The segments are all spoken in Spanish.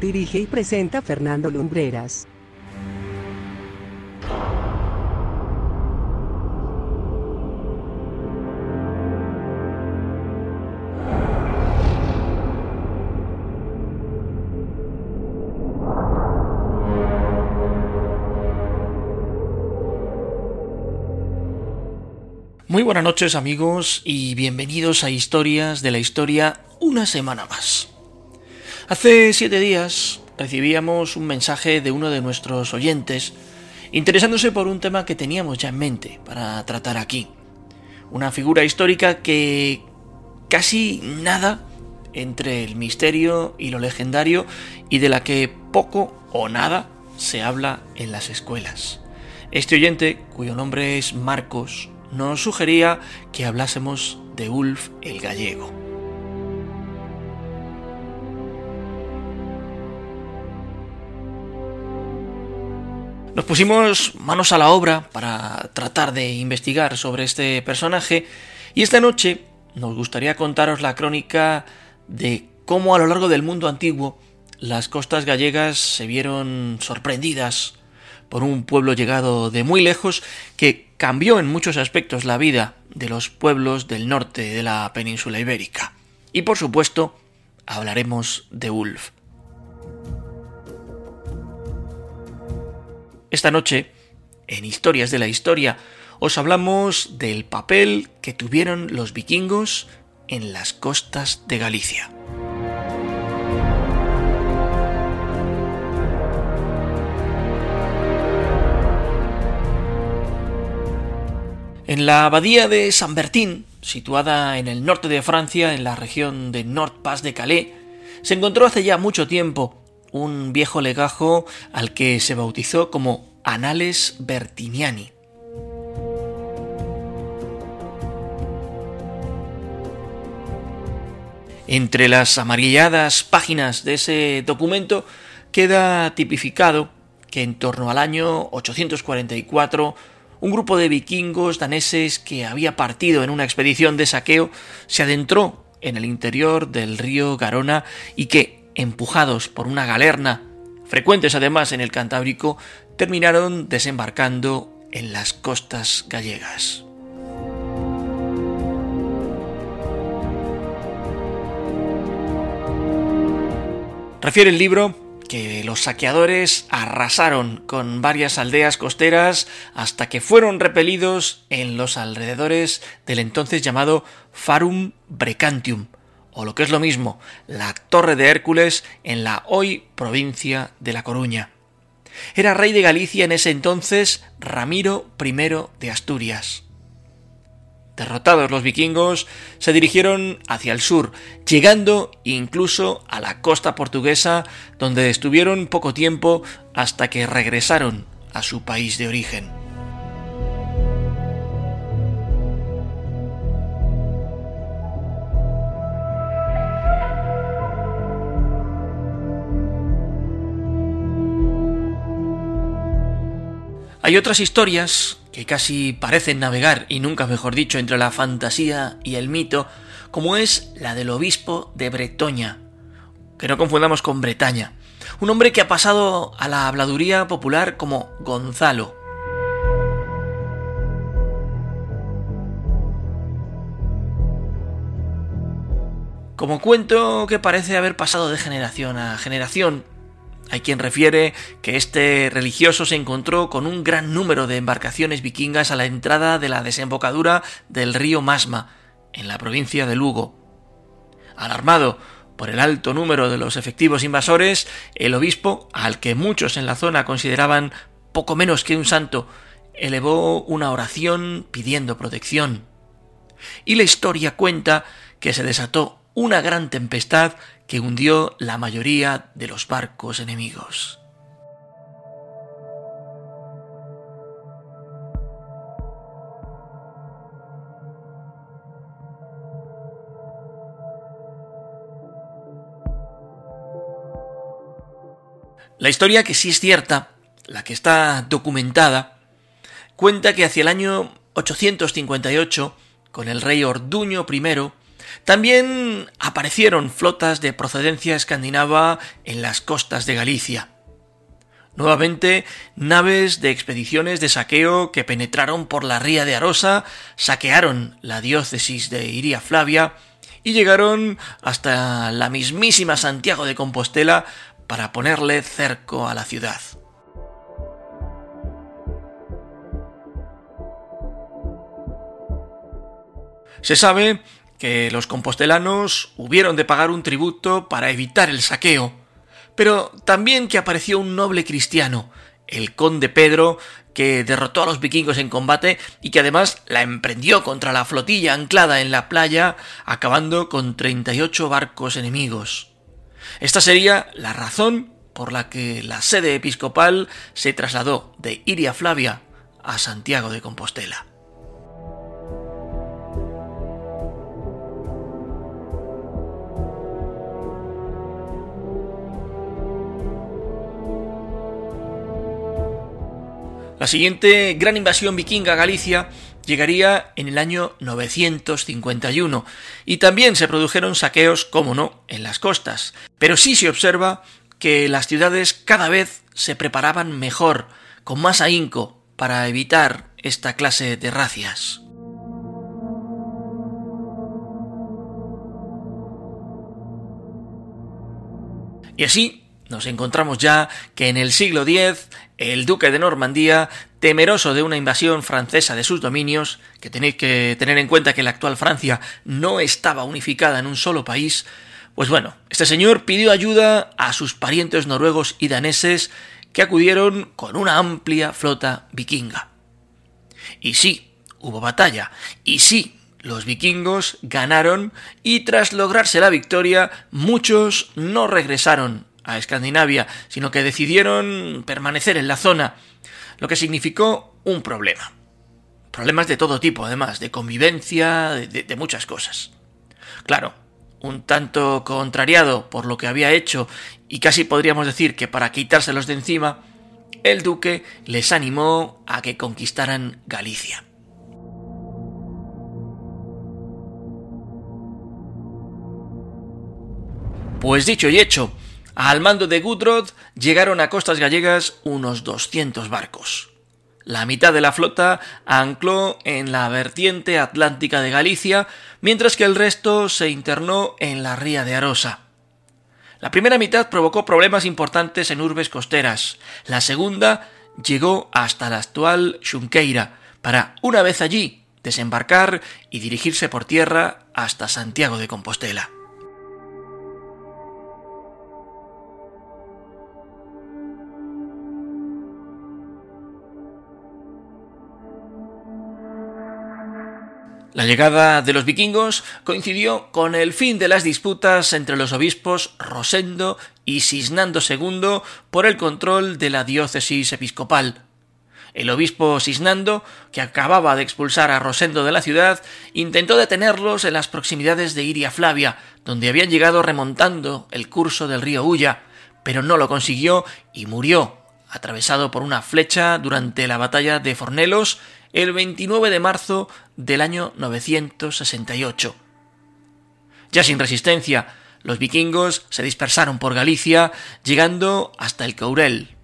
Dirige y presenta Fernando Lumbreras. Muy buenas noches amigos y bienvenidos a Historias de la Historia una semana más. Hace siete días recibíamos un mensaje de uno de nuestros oyentes interesándose por un tema que teníamos ya en mente para tratar aquí. Una figura histórica que casi nada entre el misterio y lo legendario y de la que poco o nada se habla en las escuelas. Este oyente, cuyo nombre es Marcos, nos sugería que hablásemos de Ulf el gallego. Nos pusimos manos a la obra para tratar de investigar sobre este personaje y esta noche nos gustaría contaros la crónica de cómo a lo largo del mundo antiguo las costas gallegas se vieron sorprendidas por un pueblo llegado de muy lejos que cambió en muchos aspectos la vida de los pueblos del norte de la península ibérica. Y por supuesto, hablaremos de Ulf. Esta noche, en Historias de la Historia, os hablamos del papel que tuvieron los vikingos en las costas de Galicia. En la abadía de San Bertín, situada en el norte de Francia, en la región de Nord-Pas de Calais, se encontró hace ya mucho tiempo un viejo legajo al que se bautizó como Anales Bertiniani. Entre las amarilladas páginas de ese documento queda tipificado que en torno al año 844 un grupo de vikingos daneses que había partido en una expedición de saqueo se adentró en el interior del río Garona y que, empujados por una galerna, frecuentes además en el Cantábrico, terminaron desembarcando en las costas gallegas. Refiere el libro que los saqueadores arrasaron con varias aldeas costeras hasta que fueron repelidos en los alrededores del entonces llamado Farum Brecantium, o lo que es lo mismo, la Torre de Hércules en la hoy provincia de La Coruña. Era rey de Galicia en ese entonces Ramiro I de Asturias. Derrotados los vikingos, se dirigieron hacia el sur, llegando incluso a la costa portuguesa, donde estuvieron poco tiempo hasta que regresaron a su país de origen. Hay otras historias que casi parecen navegar, y nunca mejor dicho, entre la fantasía y el mito, como es la del obispo de Bretoña, que no confundamos con Bretaña, un hombre que ha pasado a la habladuría popular como Gonzalo. Como cuento que parece haber pasado de generación a generación, hay quien refiere que este religioso se encontró con un gran número de embarcaciones vikingas a la entrada de la desembocadura del río Masma, en la provincia de Lugo. Alarmado por el alto número de los efectivos invasores, el obispo, al que muchos en la zona consideraban poco menos que un santo, elevó una oración pidiendo protección. Y la historia cuenta que se desató una gran tempestad que hundió la mayoría de los barcos enemigos. La historia que sí es cierta, la que está documentada, cuenta que hacia el año 858, con el rey Orduño I, también aparecieron flotas de procedencia escandinava en las costas de Galicia. Nuevamente, naves de expediciones de saqueo que penetraron por la ría de Arosa, saquearon la diócesis de Iria Flavia y llegaron hasta la mismísima Santiago de Compostela para ponerle cerco a la ciudad. Se sabe que los compostelanos hubieron de pagar un tributo para evitar el saqueo, pero también que apareció un noble cristiano, el conde Pedro, que derrotó a los vikingos en combate y que además la emprendió contra la flotilla anclada en la playa, acabando con 38 barcos enemigos. Esta sería la razón por la que la sede episcopal se trasladó de Iria Flavia a Santiago de Compostela. La siguiente gran invasión vikinga a Galicia llegaría en el año 951 y también se produjeron saqueos, como no, en las costas. Pero sí se observa que las ciudades cada vez se preparaban mejor, con más ahínco, para evitar esta clase de racias. Y así nos encontramos ya que en el siglo X el duque de Normandía, temeroso de una invasión francesa de sus dominios, que tenéis que tener en cuenta que la actual Francia no estaba unificada en un solo país, pues bueno, este señor pidió ayuda a sus parientes noruegos y daneses que acudieron con una amplia flota vikinga. Y sí, hubo batalla, y sí, los vikingos ganaron y tras lograrse la victoria, muchos no regresaron a Escandinavia, sino que decidieron permanecer en la zona, lo que significó un problema. Problemas de todo tipo, además, de convivencia, de, muchas cosas. Claro, un tanto contrariado por lo que había hecho, y casi podríamos decir que para quitárselos de encima, el duque les animó a que conquistaran Galicia. Pues dicho y hecho, al mando de Gudrod llegaron a costas gallegas unos 200 barcos. La mitad de la flota ancló en la vertiente atlántica de Galicia, mientras que el resto se internó en la ría de Arosa. La primera mitad provocó problemas importantes en urbes costeras. La segunda llegó hasta la actual Xunqueira, para, una vez allí, desembarcar y dirigirse por tierra hasta Santiago de Compostela. La llegada de los vikingos coincidió con el fin de las disputas entre los obispos Rosendo y Sisnando II por el control de la diócesis episcopal. El obispo Sisnando, que acababa de expulsar a Rosendo de la ciudad, intentó detenerlos en las proximidades de Iria Flavia, donde habían llegado remontando el curso del río Ulla, pero no lo consiguió y murió, atravesado por una flecha durante la batalla de Fornelos el 29 de marzo del año 968. Ya sin resistencia, los vikingos se dispersaron por Galicia, llegando hasta el Courel.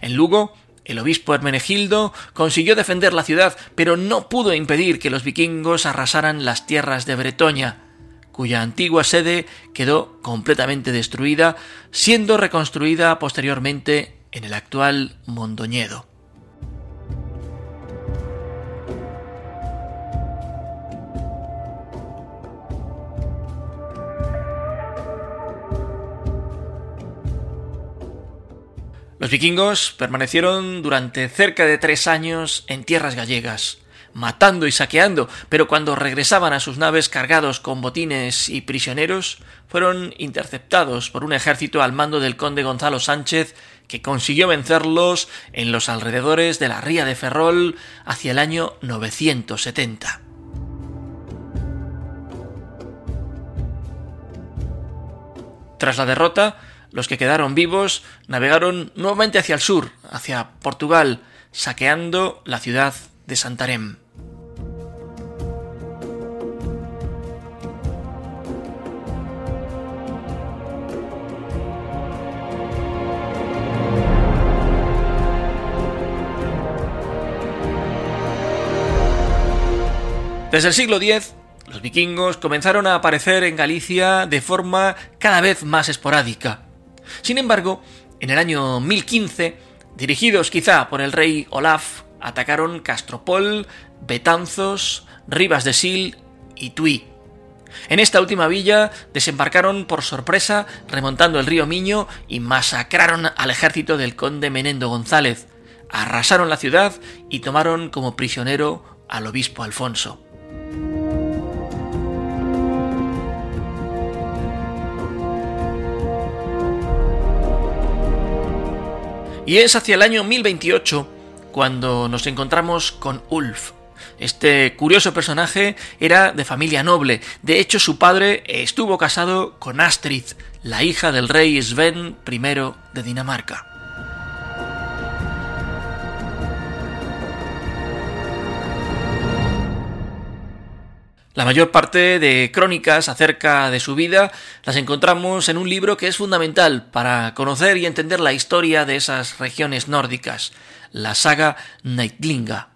En Lugo, el obispo Hermenegildo consiguió defender la ciudad, pero no pudo impedir que los vikingos arrasaran las tierras de Bretoña, cuya antigua sede quedó completamente destruida, siendo reconstruida posteriormente en el actual Mondoñedo. Los vikingos permanecieron durante cerca de tres años en tierras gallegas, matando y saqueando, pero cuando regresaban a sus naves cargados con botines y prisioneros, fueron interceptados por un ejército al mando del conde Gonzalo Sánchez, que consiguió vencerlos en los alrededores de la ría de Ferrol hacia el año 970. Tras la derrota, Los que quedaron vivos navegaron nuevamente hacia el sur, hacia Portugal, saqueando la ciudad de Santarém. Desde el siglo X, los vikingos comenzaron a aparecer en Galicia de forma cada vez más esporádica. Sin embargo, en el año 1015, dirigidos quizá por el rey Olaf, atacaron Castropol, Betanzos, Rivas de Sil y Tui. En esta última villa desembarcaron por sorpresa remontando el río Miño y masacraron al ejército del conde Menendo González, arrasaron la ciudad y tomaron como prisionero al obispo Alfonso. Y es hacia el año 1028 cuando nos encontramos con Ulf. Este curioso personaje era de familia noble, de hecho su padre estuvo casado con Astrid, la hija del rey Sven I de Dinamarca. La mayor parte de crónicas acerca de su vida las encontramos en un libro que es fundamental para conocer y entender la historia de esas regiones nórdicas, la saga Neidlinga.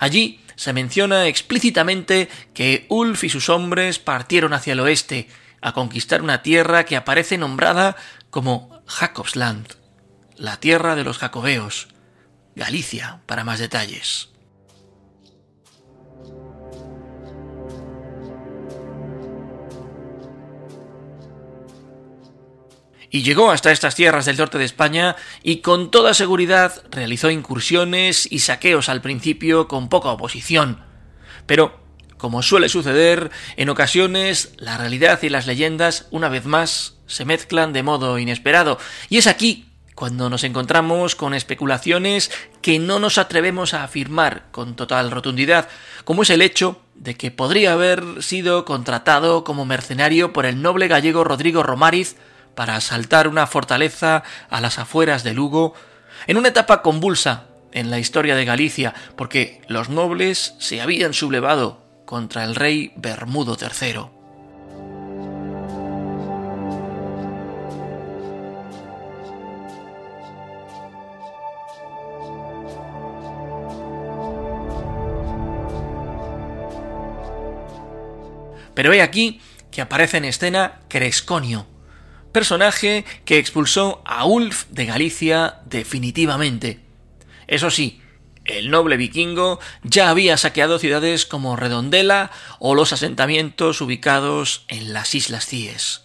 Allí se menciona explícitamente que Ulf y sus hombres partieron hacia el oeste a conquistar una tierra que aparece nombrada como Jacobsland, la tierra de los jacobeos, Galicia, para más detalles. Y llegó hasta estas tierras del norte de España y con toda seguridad realizó incursiones y saqueos al principio con poca oposición. Pero, como suele suceder, en ocasiones la realidad y las leyendas una vez más se mezclan de modo inesperado, y es aquí cuando nos encontramos con especulaciones que no nos atrevemos a afirmar con total rotundidad, como es el hecho de que podría haber sido contratado como mercenario por el noble gallego Rodrigo Romariz para asaltar una fortaleza a las afueras de Lugo, en una etapa convulsa en la historia de Galicia, porque los nobles se habían sublevado contra el rey Bermudo III. Pero he aquí que aparece en escena Cresconio, personaje que expulsó a Ulf de Galicia definitivamente. Eso sí, el noble vikingo ya había saqueado ciudades como Redondela o los asentamientos ubicados en las Islas Cíes.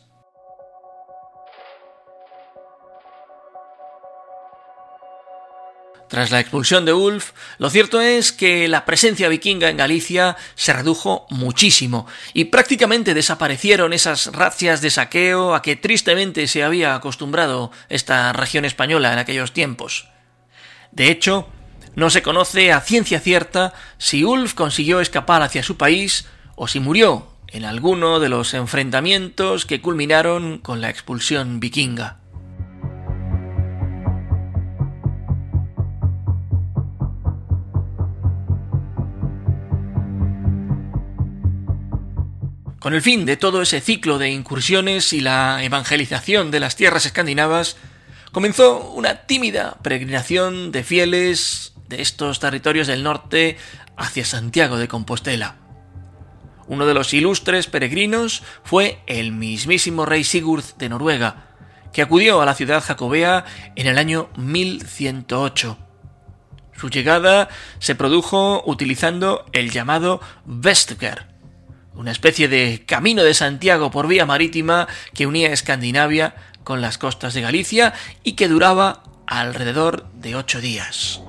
Tras la expulsión de Ulf, lo cierto es que la presencia vikinga en Galicia se redujo muchísimo y prácticamente desaparecieron esas racias de saqueo a que tristemente se había acostumbrado esta región española en aquellos tiempos. De hecho, no se conoce a ciencia cierta si Ulf consiguió escapar hacia su país o si murió en alguno de los enfrentamientos que culminaron con la expulsión vikinga. Con el fin de todo ese ciclo de incursiones y la evangelización de las tierras escandinavas, comenzó una tímida peregrinación de fieles de estos territorios del norte hacia Santiago de Compostela. Uno de los ilustres peregrinos fue el mismísimo rey Sigurd de Noruega, que acudió a la ciudad jacobea en el año 1108. Su llegada se produjo utilizando el llamado Vestger, una especie de camino de Santiago por vía marítima que unía Escandinavia con las costas de Galicia y que duraba alrededor de ocho días.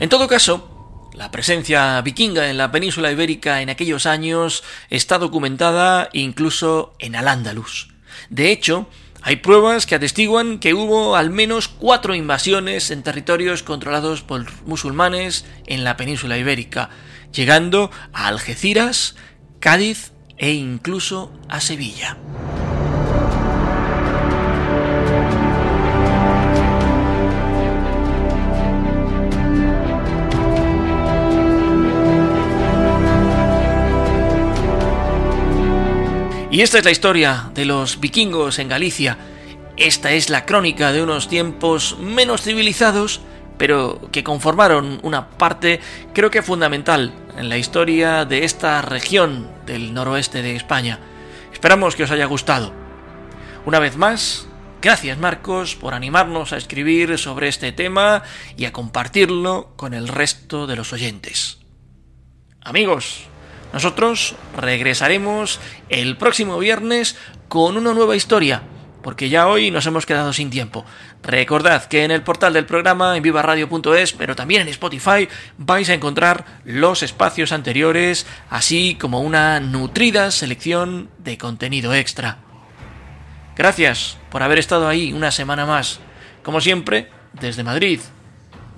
En todo caso, la presencia vikinga en la península ibérica en aquellos años está documentada incluso en Al-Ándalus. De hecho, Hay pruebas que atestiguan que hubo al menos cuatro invasiones en territorios controlados por musulmanes en la península ibérica, llegando a Algeciras, Cádiz e incluso a Sevilla. Y esta es la historia de los vikingos en Galicia. Esta es la crónica de unos tiempos menos civilizados, pero que conformaron una parte creo que fundamental en la historia de esta región del noroeste de España. Esperamos que os haya gustado. Una vez más, gracias Marcos por animarnos a escribir sobre este tema y a compartirlo con el resto de los oyentes. Amigos, nosotros regresaremos el próximo viernes con una nueva historia, porque ya hoy nos hemos quedado sin tiempo. Recordad que en el portal del programa en vivaradio.es, pero también en Spotify, vais a encontrar los espacios anteriores, así como una nutrida selección de contenido extra. Gracias por haber estado ahí una semana más. Como siempre, desde Madrid,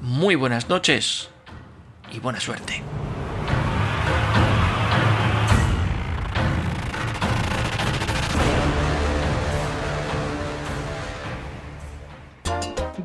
muy buenas noches y buena suerte.